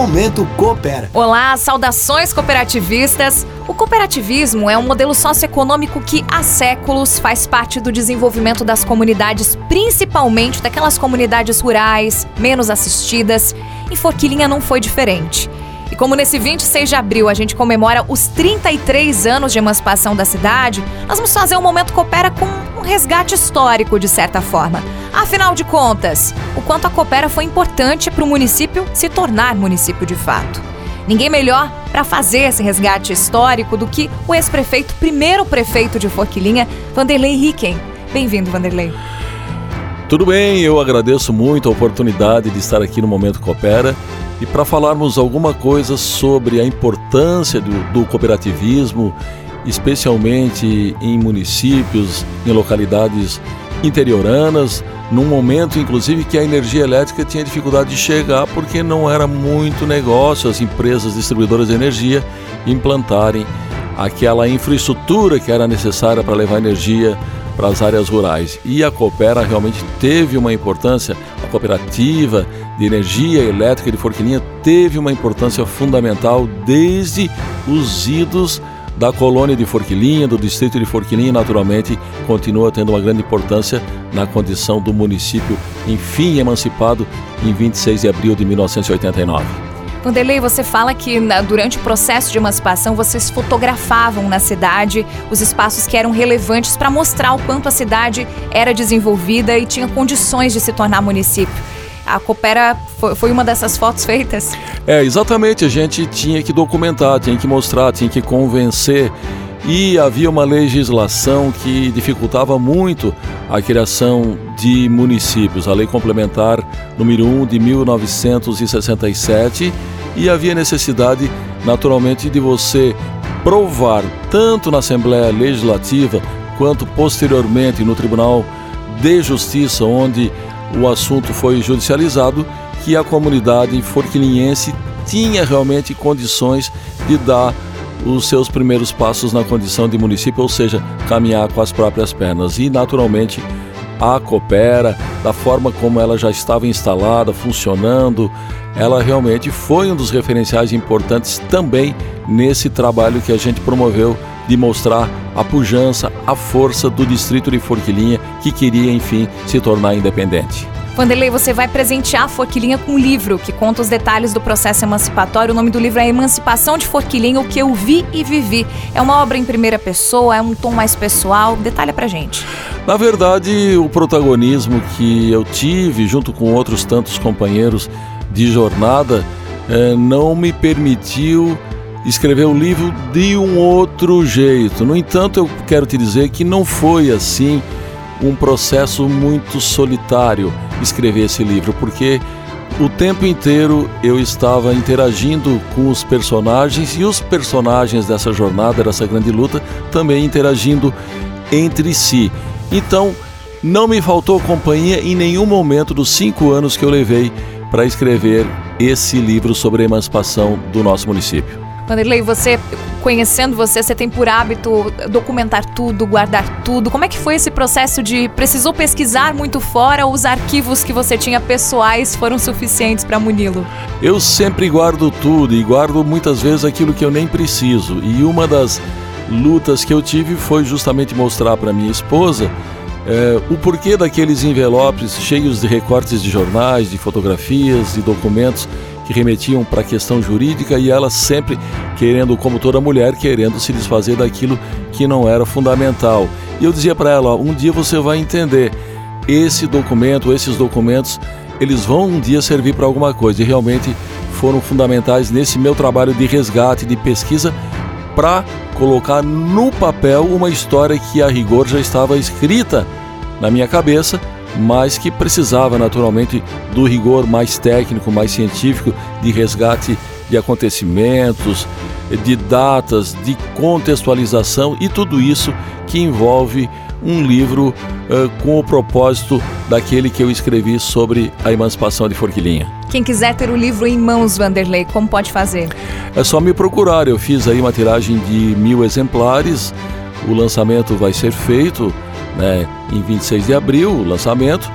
Momento Coopera. Olá, saudações cooperativistas. O cooperativismo é um modelo socioeconômico que há séculos faz parte do desenvolvimento das comunidades, principalmente daquelas comunidades rurais, menos assistidas. E Forquilinha não foi diferente. Como nesse 26 de abril a gente comemora os 33 anos de emancipação da cidade, nós vamos fazer um momento coopera com um resgate histórico, de certa forma. Afinal de contas, o quanto a Coopera foi importante para o município se tornar município de fato. Ninguém melhor para fazer esse resgate histórico do que o ex-prefeito, primeiro prefeito de Forquilinha, Vanderlei Ricken. Bem-vindo, Vanderlei. Tudo bem, eu agradeço muito a oportunidade de estar aqui no Momento Coopera e para falarmos alguma coisa sobre a importância do, do cooperativismo, especialmente em municípios, em localidades interioranas, num momento inclusive que a energia elétrica tinha dificuldade de chegar porque não era muito negócio as empresas distribuidoras de energia implantarem aquela infraestrutura que era necessária para levar energia para as áreas rurais. E a Coopera realmente teve uma importância, a cooperativa de energia elétrica de Forquilinha teve uma importância fundamental desde os idos da colônia de Forquilinha, do distrito de Forquilinha, naturalmente continua tendo uma grande importância na condição do município, enfim emancipado em 26 de abril de 1989. Vanderlei, você fala que durante o processo de emancipação vocês fotografavam na cidade os espaços que eram relevantes para mostrar o quanto a cidade era desenvolvida e tinha condições de se tornar município a Coopera foi uma dessas fotos feitas? É, exatamente. A gente tinha que documentar, tinha que mostrar, tinha que convencer. E havia uma legislação que dificultava muito a criação de municípios, a Lei Complementar número 1 de 1967, e havia necessidade, naturalmente, de você provar, tanto na Assembleia Legislativa quanto posteriormente no Tribunal de Justiça, onde o assunto foi judicializado, que a comunidade forquilinhense tinha realmente condições de dar os seus primeiros passos na condição de município, ou seja, caminhar com as próprias pernas. E, naturalmente, a Coopera, da forma como ela já estava instalada, funcionando, ela realmente foi um dos referenciais importantes também nesse trabalho que a gente promoveu de mostrar a pujança, a força do distrito de Forquilinha que queria, enfim, se tornar independente. Vanderlei, você vai presentear a Forquilinha com um livro que conta os detalhes do processo emancipatório. O nome do livro é Emancipação de Forquilinha, o que eu vi e vivi. É uma obra em primeira pessoa, é um tom mais pessoal. Detalha pra gente. Na verdade, o protagonismo que eu tive, junto com outros tantos companheiros de jornada, eh, não me permitiu escrever o livro de um outro jeito. No entanto, eu quero te dizer que não foi assim um processo muito solitário escrever esse livro, porque o tempo inteiro eu estava interagindo com os personagens e os personagens dessa jornada, dessa grande luta, também interagindo entre si. Então, não me faltou companhia em nenhum momento dos cinco anos que eu levei para escrever esse livro sobre a emancipação do nosso município. Vanderlei, você, conhecendo você, você tem por hábito documentar tudo, guardar tudo. Como é que foi esse processo de precisou pesquisar muito fora ou os arquivos que você tinha pessoais foram suficientes para muni-lo? Eu sempre guardo tudo e guardo muitas vezes aquilo que eu nem preciso. E uma das lutas que eu tive foi justamente mostrar para minha esposa é, o porquê daqueles envelopes cheios de recortes de jornais, de fotografias, de documentos que remetiam para a questão jurídica e ela sempre querendo, como toda mulher, querendo se desfazer daquilo que não era fundamental. E eu dizia para ela: um dia você vai entender, esse documento, esses documentos, eles vão um dia servir para alguma coisa e realmente foram fundamentais nesse meu trabalho de resgate, de pesquisa, para colocar no papel uma história que a rigor já estava escrita na minha cabeça mas que precisava naturalmente do rigor mais técnico, mais científico, de resgate de acontecimentos, de datas, de contextualização e tudo isso que envolve um livro uh, com o propósito daquele que eu escrevi sobre a emancipação de Forquilinha. Quem quiser ter o livro em mãos, Vanderlei, como pode fazer? É só me procurar. Eu fiz aí uma tiragem de mil exemplares. O lançamento vai ser feito né, em 26 de abril, o lançamento.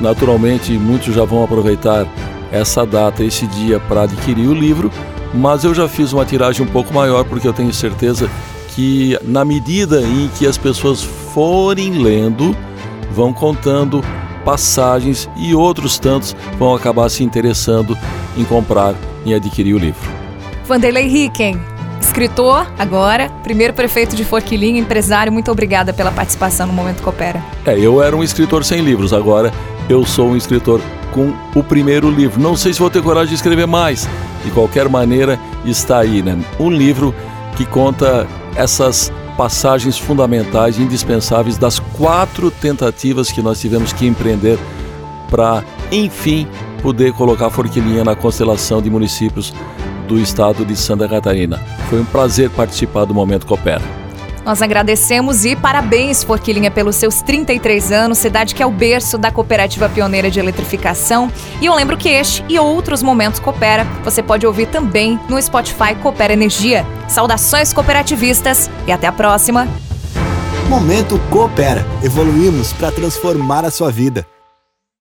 Naturalmente, muitos já vão aproveitar essa data, esse dia para adquirir o livro, mas eu já fiz uma tiragem um pouco maior porque eu tenho certeza que na medida em que as pessoas forem lendo, vão contando passagens e outros tantos vão acabar se interessando em comprar e adquirir o livro. Vanderlei Ricken, escritor agora, primeiro prefeito de Forquilinha, empresário, muito obrigada pela participação no Momento Coopera. É, eu era um escritor sem livros, agora eu sou um escritor com o primeiro livro. Não sei se vou ter coragem de escrever mais. De qualquer maneira, está aí, né? Um livro que conta essas passagens fundamentais, indispensáveis das quatro tentativas que nós tivemos que empreender para, enfim, poder colocar Forquilinha na constelação de municípios do estado de Santa Catarina. Foi um prazer participar do Momento Coopera. Nós agradecemos e parabéns, Forquilinha, pelos seus 33 anos, cidade que é o berço da Cooperativa Pioneira de Eletrificação. E eu lembro que este e outros momentos Coopera você pode ouvir também no Spotify Coopera Energia. Saudações cooperativistas e até a próxima. Momento Coopera. Evoluímos para transformar a sua vida.